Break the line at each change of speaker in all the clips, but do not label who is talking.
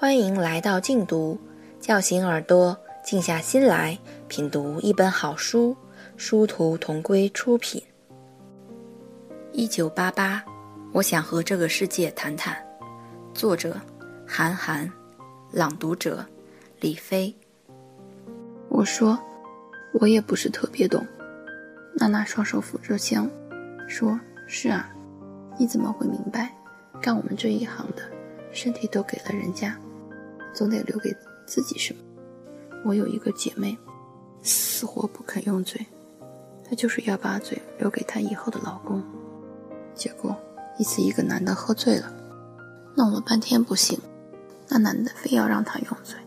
欢迎来到静读，叫醒耳朵，静下心来品读一本好书。殊途同归出品。一九八八，我想和这个世界谈谈。作者：韩寒，朗读者：李飞。
我说，我也不是特别懂。娜娜双手扶着枪，说：“是啊，你怎么会明白？干我们这一行的，身体都给了人家，总得留给自己什么。我有一个姐妹，死活不肯用嘴。”她就是要把嘴留给她以后的老公，结果一次一个男的喝醉了，弄了半天不行，那男的非要让她用嘴，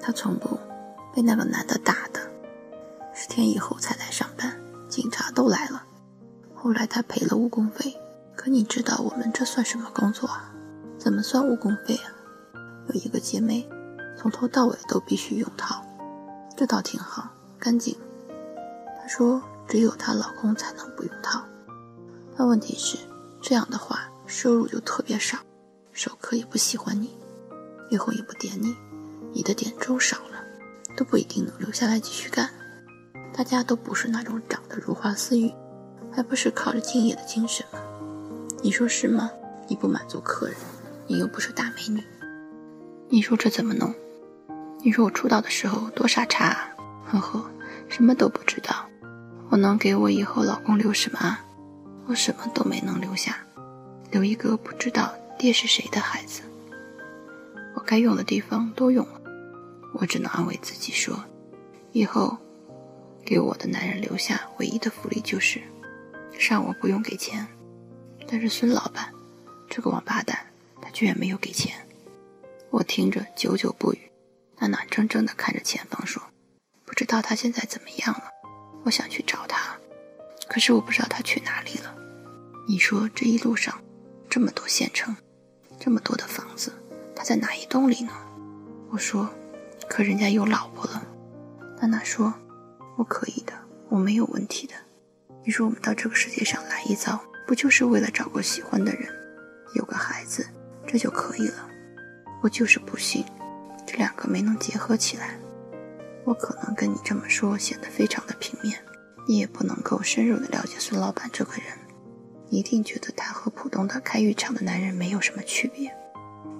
她从不被那个男的打的，十天以后才来上班，警察都来了，后来她赔了误工费，可你知道我们这算什么工作啊？怎么算误工费啊？有一个姐妹，从头到尾都必须用套，这倒挺好，干净。她说。只有她老公才能不用套，但问题是，这样的话收入就特别少，熟客也不喜欢你，以后也不点你，你的点周少了，都不一定能留下来继续干。大家都不是那种长得如花似玉，还不是靠着敬业的精神吗？你说是吗？你不满足客人，你又不是大美女，你说这怎么弄？你说我出道的时候多傻叉啊！呵呵，什么都不知道。我能给我以后老公留什么？我什么都没能留下，留一个不知道爹是谁的孩子。我该用的地方都用了，我只能安慰自己说，以后给我的男人留下唯一的福利就是，上我不用给钱。但是孙老板这个王八蛋，他居然没有给钱。我听着久久不语，他眼睁睁地看着前方说：“不知道他现在怎么样了。”我想去找他，可是我不知道他去哪里了。你说这一路上这么多县城，这么多的房子，他在哪一栋里呢？我说，可人家有老婆了。娜娜说，我可以的，我没有问题的。你说我们到这个世界上来一遭，不就是为了找个喜欢的人，有个孩子，这就可以了？我就是不信，这两个没能结合起来。我可能跟你这么说显得非常的平面，你也不能够深入的了解孙老板这个人，你一定觉得他和普通的开浴场的男人没有什么区别，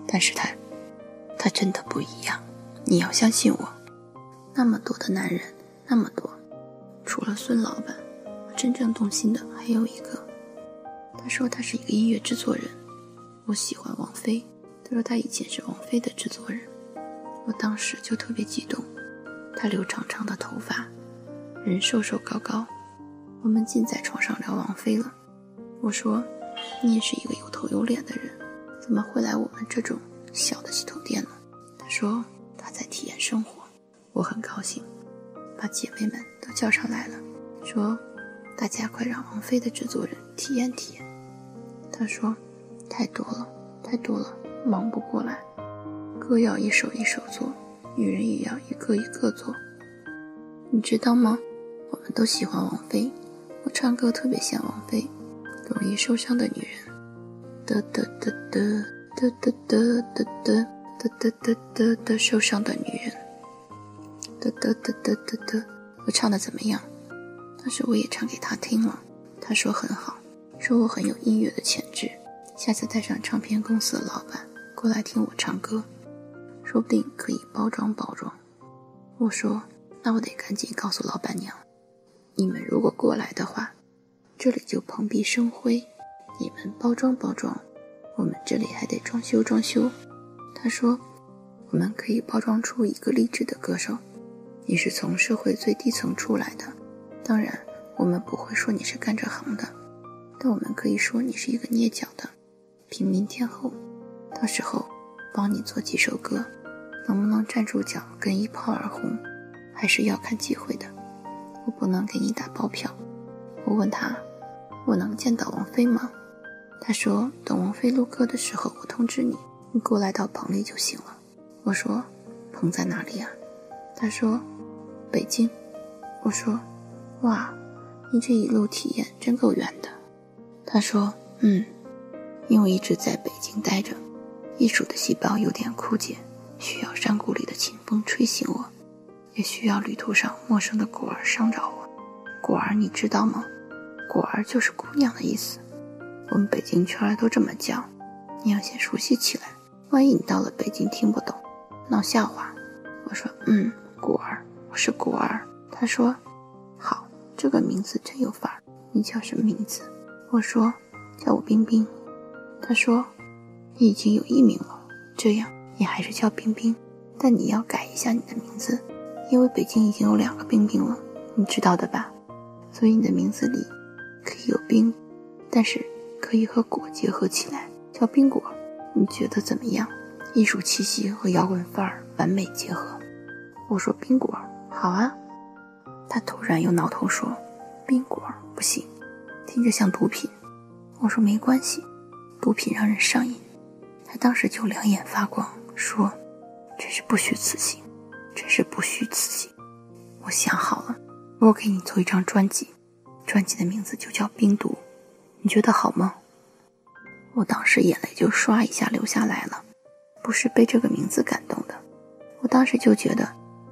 但是他，他真的不一样，你要相信我。那么多的男人，那么多，除了孙老板，真正动心的还有一个。他说他是一个音乐制作人，我喜欢王菲，他说他以前是王菲的制作人，我当时就特别激动。他留长长的头发，人瘦瘦高高。我们尽在床上聊王菲了。我说：“你也是一个有头有脸的人，怎么会来我们这种小的洗头店呢？”他说：“他在体验生活。”我很高兴，把姐妹们都叫上来了，说：“大家快让王菲的制作人体验体验。”他说：“太多了，太多了，忙不过来，歌要一首一首做。”女人也要一个一个做，你知道吗？我们都喜欢王菲，我唱歌特别像王菲，容易受伤的女人。的的的的的的的的的的的的的受伤的女人。的的的的的的，我唱的怎么样？当时我也唱给他听了，他说很好，说我很有音乐的潜质，下次带上唱片公司的老板过来听我唱歌。说不定可以包装包装。我说：“那我得赶紧告诉老板娘，你们如果过来的话，这里就蓬荜生辉。你们包装包装，我们这里还得装修装修。”他说：“我们可以包装出一个励志的歌手。你是从社会最低层出来的，当然我们不会说你是干这行的，但我们可以说你是一个捏脚的平民天后。到时候帮你做几首歌。”能不能站住脚跟一炮而红，还是要看机会的。我不能给你打包票。我问他，我能见到王菲吗？他说，等王菲录歌的时候，我通知你，你过来到棚里就行了。我说，棚在哪里呀？他说，北京。我说，哇，你这一路体验真够远的。他说，嗯，因为一直在北京待着，艺术的细胞有点枯竭。需要山谷里的清风吹醒我，也需要旅途上陌生的果儿伤着我。果儿，你知道吗？果儿就是姑娘的意思，我们北京圈都这么叫。你要先熟悉起来，万一你到了北京听不懂，闹笑话。我说，嗯，果儿，我是果儿。他说，好，这个名字真有范儿。你叫什么名字？我说，叫我冰冰。他说，你已经有艺名了，这样你还是叫冰冰，但你要改一下你的名字，因为北京已经有两个冰冰了，你知道的吧？所以你的名字里。可以有冰，但是可以和果结合起来，叫冰果。你觉得怎么样？艺术气息和摇滚范儿完美结合。我说冰果好啊。他突然又挠头说，冰果不行，听着像毒品。我说没关系，毒品让人上瘾。他当时就两眼发光，说，真是不虚此行，真是不虚此行。我想好了，我给你做一张专辑。专辑的名字就叫《冰毒》，你觉得好吗？我当时眼泪就唰一下流下来了，不是被这个名字感动的。我当时就觉得，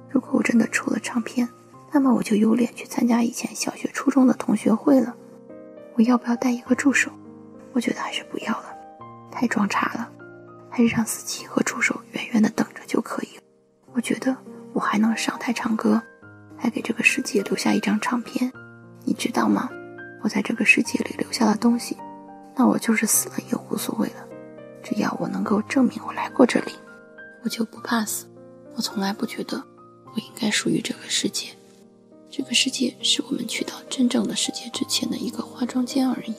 如果我真的出了唱片，那么我就有脸去参加以前小学、初中的同学会了。我要不要带一个助手？我觉得还是不要了，太装叉了，还是让司机和助手远远的等着就可以了。我觉得我还能上台唱歌，还给这个世界留下一张唱片。你知道吗？我在这个世界里留下了东西，那我就是死了也无所谓了。只要我能够证明我来过这里，我就不怕死。我从来不觉得我应该属于这个世界，这个世界是我们去到真正的世界之前的一个化妆间而已。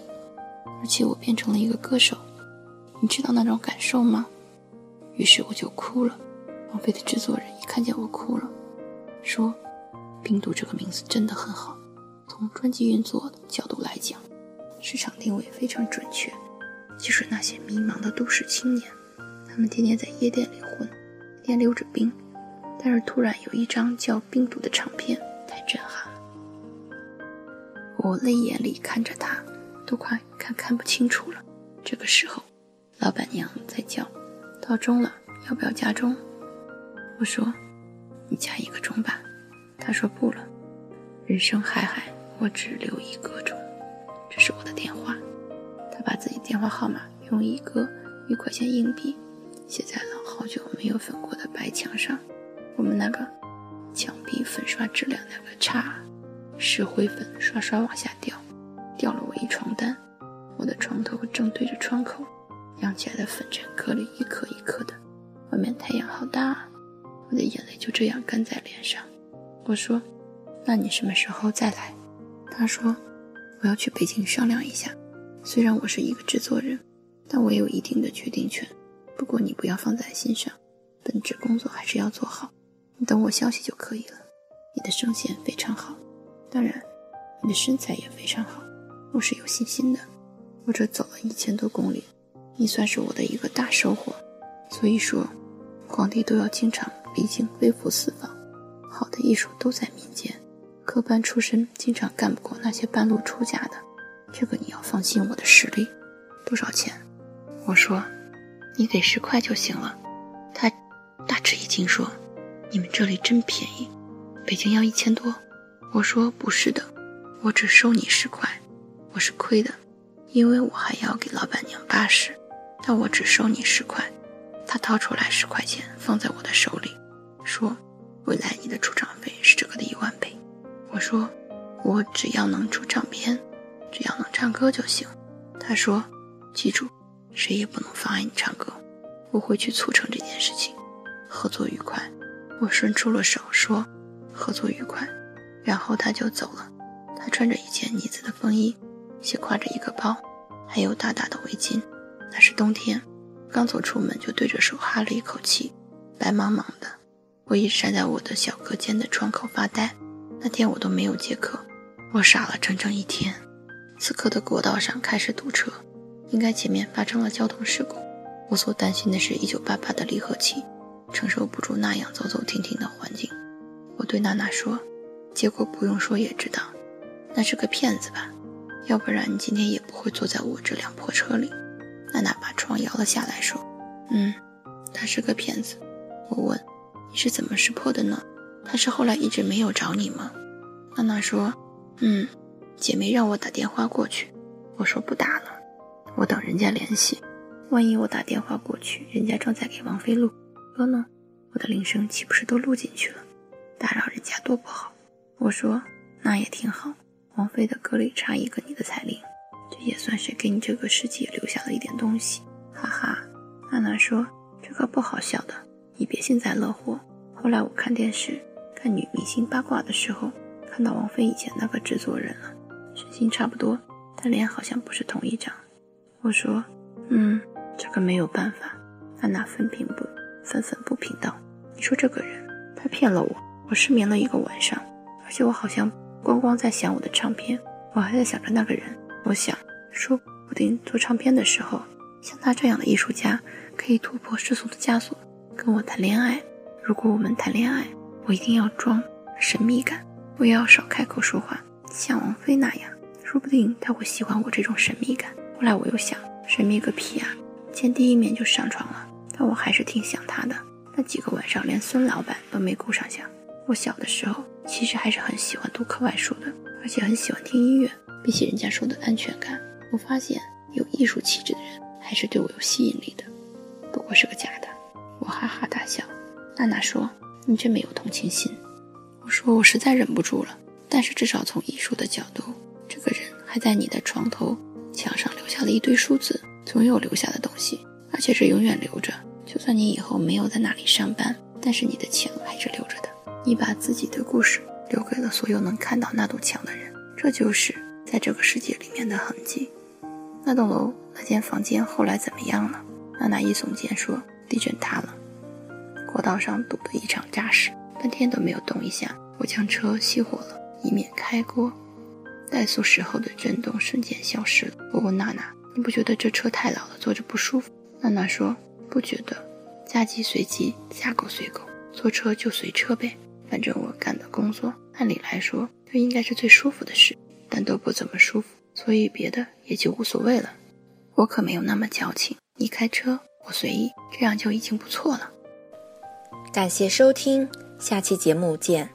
而且我变成了一个歌手，你知道那种感受吗？于是我就哭了。王菲的制作人一看见我哭了，说：“冰毒这个名字真的很好。”从专辑运作角度来讲，市场定位非常准确。就是那些迷茫的都市青年，他们天天在夜店里混，天天溜着冰，但是突然有一张叫《冰毒》的唱片，太震撼了。我泪眼里看着他，都快看看不清楚了。这个时候，老板娘在叫：“到钟了，要不要加钟？”我说：“你加一个钟吧。”他说：“不了，人生海海。”我只留一个钟，这是我的电话。他把自己电话号码用一个一块钱硬币写在了好久没有粉过的白墙上。我们那个墙壁粉刷质量那个差，石灰粉刷刷往下掉，掉了我一床单。我的床头正对着窗口，扬起来的粉尘颗粒一颗一颗的。外面太阳好大，我的眼泪就这样干在脸上。我说：“那你什么时候再来？”他说：“我要去北京商量一下。虽然我是一个制作人，但我有一定的决定权。不过你不要放在心上，本职工作还是要做好。你等我消息就可以了。你的声线非常好，当然，你的身材也非常好，我是有信心的。我这走了一千多公里，你算是我的一个大收获。所以说，皇帝都要经常离京微服私访。好的艺术都在民间。”科班出身，经常干不过那些半路出家的。这个你要放心我的实力。多少钱？我说，你给十块就行了。他大吃一惊说：“你们这里真便宜，北京要一千多。”我说：“不是的，我只收你十块，我是亏的，因为我还要给老板娘八十，但我只收你十块。”他掏出来十块钱放在我的手里，说：“未来你的出场费是这个的一万倍。”我说，我只要能出唱片，只要能唱歌就行。他说，记住，谁也不能妨碍你唱歌，我会去促成这件事情。合作愉快。我伸出了手说，合作愉快。然后他就走了。他穿着一件呢子的风衣，斜挎着一个包，还有大大的围巾。那是冬天，刚走出门就对着手哈了一口气，白茫茫的。我一直站在我的小隔间的窗口发呆。那天我都没有接客，我傻了整整一天。此刻的国道上开始堵车，应该前面发生了交通事故。我所担心的是一九八八的离合器承受不住那样走走停停的环境。我对娜娜说：“结果不用说也知道，那是个骗子吧？要不然你今天也不会坐在我这辆破车里。”娜娜把窗摇了下来，说：“嗯，他是个骗子，我问：“你是怎么识破的呢？他是后来一直没有找你吗？”娜娜说：“嗯，姐妹让我打电话过去。”我说：“不打了，我等人家联系。万一我打电话过去，人家正在给王菲录歌呢，我的铃声岂不是都录进去了？打扰人家多不好。”我说：“那也挺好，王菲的歌里插一个你的彩铃，这也算是给你这个世界留下了一点东西。”哈哈，娜娜说：“这个不好笑的。”你别幸灾乐祸。后来我看电视看女明星八卦的时候，看到王菲以前那个制作人了，身形差不多，但脸好像不是同一张。我说，嗯，这个没有办法。安娜愤平不愤愤不平道：“你说这个人，他骗了我，我失眠了一个晚上，而且我好像光光在想我的唱片，我还在想着那个人。我想，说不定做唱片的时候，像他这样的艺术家，可以突破世俗的枷锁。”跟我谈恋爱，如果我们谈恋爱，我一定要装神秘感，我也要少开口说话，像王菲那样，说不定他会喜欢我这种神秘感。后来我又想，神秘个屁啊！见第一面就上床了，但我还是挺想他的。那几个晚上连孙老板都没顾上想。我小的时候其实还是很喜欢读课外书的，而且很喜欢听音乐。比起人家说的安全感，我发现有艺术气质的人还是对我有吸引力的，不过是个假的。我哈哈大笑，娜娜说：“你真没有同情心。”我说：“我实在忍不住了。”但是至少从艺术的角度，这个人还在你的床头墙上留下了一堆数字，总有留下的东西，而且是永远留着。就算你以后没有在那里上班，但是你的墙还是留着的。你把自己的故事留给了所有能看到那堵墙的人，这就是在这个世界里面的痕迹。那栋楼那间房间后来怎么样了？娜娜一耸肩说。地震塌了，国道上堵得异常扎实，半天都没有动一下。我将车熄火了，以免开锅。怠速时候的震动瞬间消失了。我问娜娜：“你不觉得这车太老了，坐着不舒服？”娜娜说：“不觉得，嫁鸡随鸡，嫁狗随狗，坐车就随车呗。反正我干的工作，按理来说就应该是最舒服的事，但都不怎么舒服，所以别的也就无所谓了。我可没有那么矫情。你开车。”我随意，这样就已经不错了。
感谢收听，下期节目见。